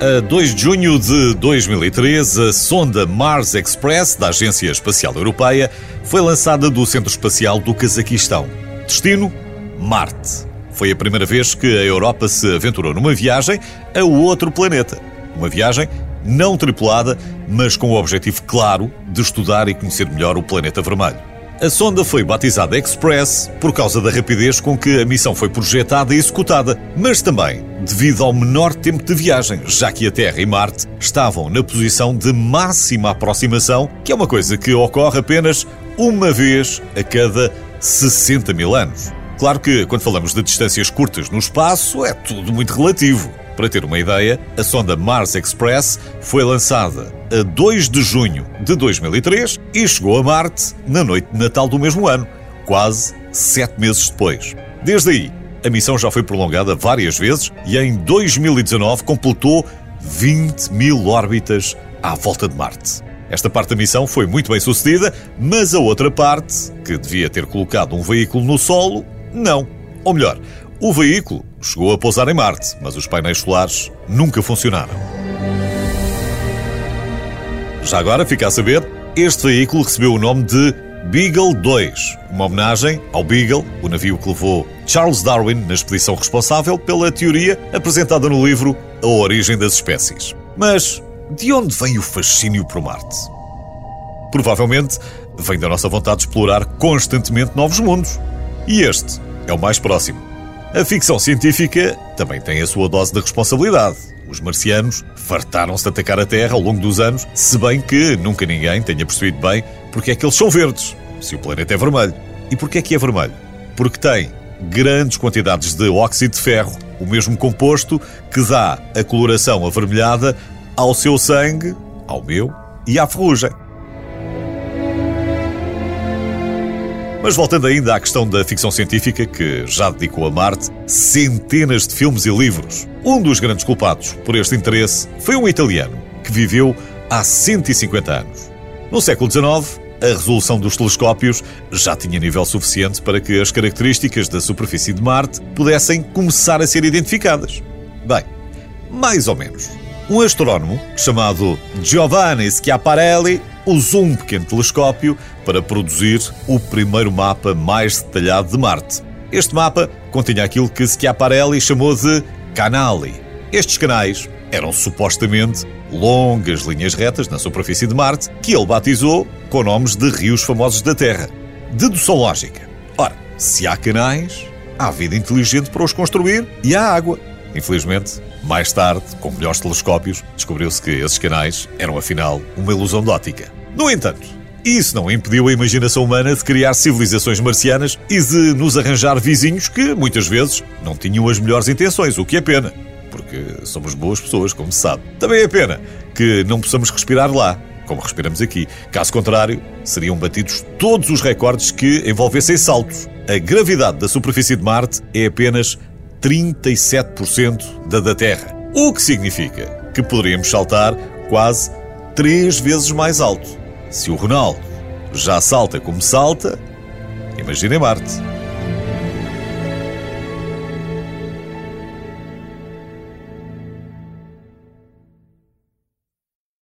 A 2 de junho de 2003, a sonda Mars Express da Agência Espacial Europeia foi lançada do Centro Espacial do Cazaquistão. Destino: Marte. Foi a primeira vez que a Europa se aventurou numa viagem a outro planeta. Uma viagem não tripulada, mas com o objetivo claro de estudar e conhecer melhor o planeta vermelho. A sonda foi batizada Express por causa da rapidez com que a missão foi projetada e executada, mas também devido ao menor tempo de viagem, já que a Terra e Marte estavam na posição de máxima aproximação, que é uma coisa que ocorre apenas uma vez a cada 60 mil anos. Claro que, quando falamos de distâncias curtas no espaço, é tudo muito relativo. Para ter uma ideia, a sonda Mars Express foi lançada a 2 de junho de 2003 e chegou a Marte na noite de Natal do mesmo ano, quase sete meses depois. Desde aí, a missão já foi prolongada várias vezes e em 2019 completou 20 mil órbitas à volta de Marte. Esta parte da missão foi muito bem sucedida, mas a outra parte, que devia ter colocado um veículo no solo, não. Ou melhor, o veículo chegou a pousar em Marte, mas os painéis solares nunca funcionaram. Já agora fica a saber, este veículo recebeu o nome de Beagle 2, uma homenagem ao Beagle, o navio que levou Charles Darwin na expedição responsável pela teoria apresentada no livro A Origem das Espécies. Mas de onde vem o fascínio por Marte? Provavelmente vem da nossa vontade de explorar constantemente novos mundos. E este é o mais próximo. A ficção científica também tem a sua dose de responsabilidade. Os marcianos fartaram-se de atacar a Terra ao longo dos anos, se bem que nunca ninguém tenha percebido bem porque é que eles são verdes, se o planeta é vermelho. E porquê é que é vermelho? Porque tem grandes quantidades de óxido de ferro, o mesmo composto que dá a coloração avermelhada ao seu sangue, ao meu e à ferrugem. Mas voltando ainda à questão da ficção científica, que já dedicou a Marte centenas de filmes e livros. Um dos grandes culpados por este interesse foi um italiano que viveu há 150 anos. No século XIX, a resolução dos telescópios já tinha nível suficiente para que as características da superfície de Marte pudessem começar a ser identificadas. Bem, mais ou menos. Um astrónomo chamado Giovanni Schiaparelli usou um pequeno telescópio para produzir o primeiro mapa mais detalhado de Marte. Este mapa continha aquilo que Schiaparelli chamou de canali. Estes canais eram supostamente longas linhas retas na superfície de Marte que ele batizou com nomes de rios famosos da Terra. Dedução lógica. Ora, se há canais, há vida inteligente para os construir e há água. Infelizmente, mais tarde, com melhores telescópios, descobriu-se que esses canais eram afinal uma ilusão de ótica. No entanto, isso não impediu a imaginação humana de criar civilizações marcianas e de nos arranjar vizinhos que, muitas vezes, não tinham as melhores intenções, o que é pena, porque somos boas pessoas, como se sabe. Também é pena que não possamos respirar lá, como respiramos aqui. Caso contrário, seriam batidos todos os recordes que envolvessem saltos. A gravidade da superfície de Marte é apenas 37% da da Terra, o que significa que poderíamos saltar quase três vezes mais alto. Se o Ronaldo já salta como salta, imaginem Marte.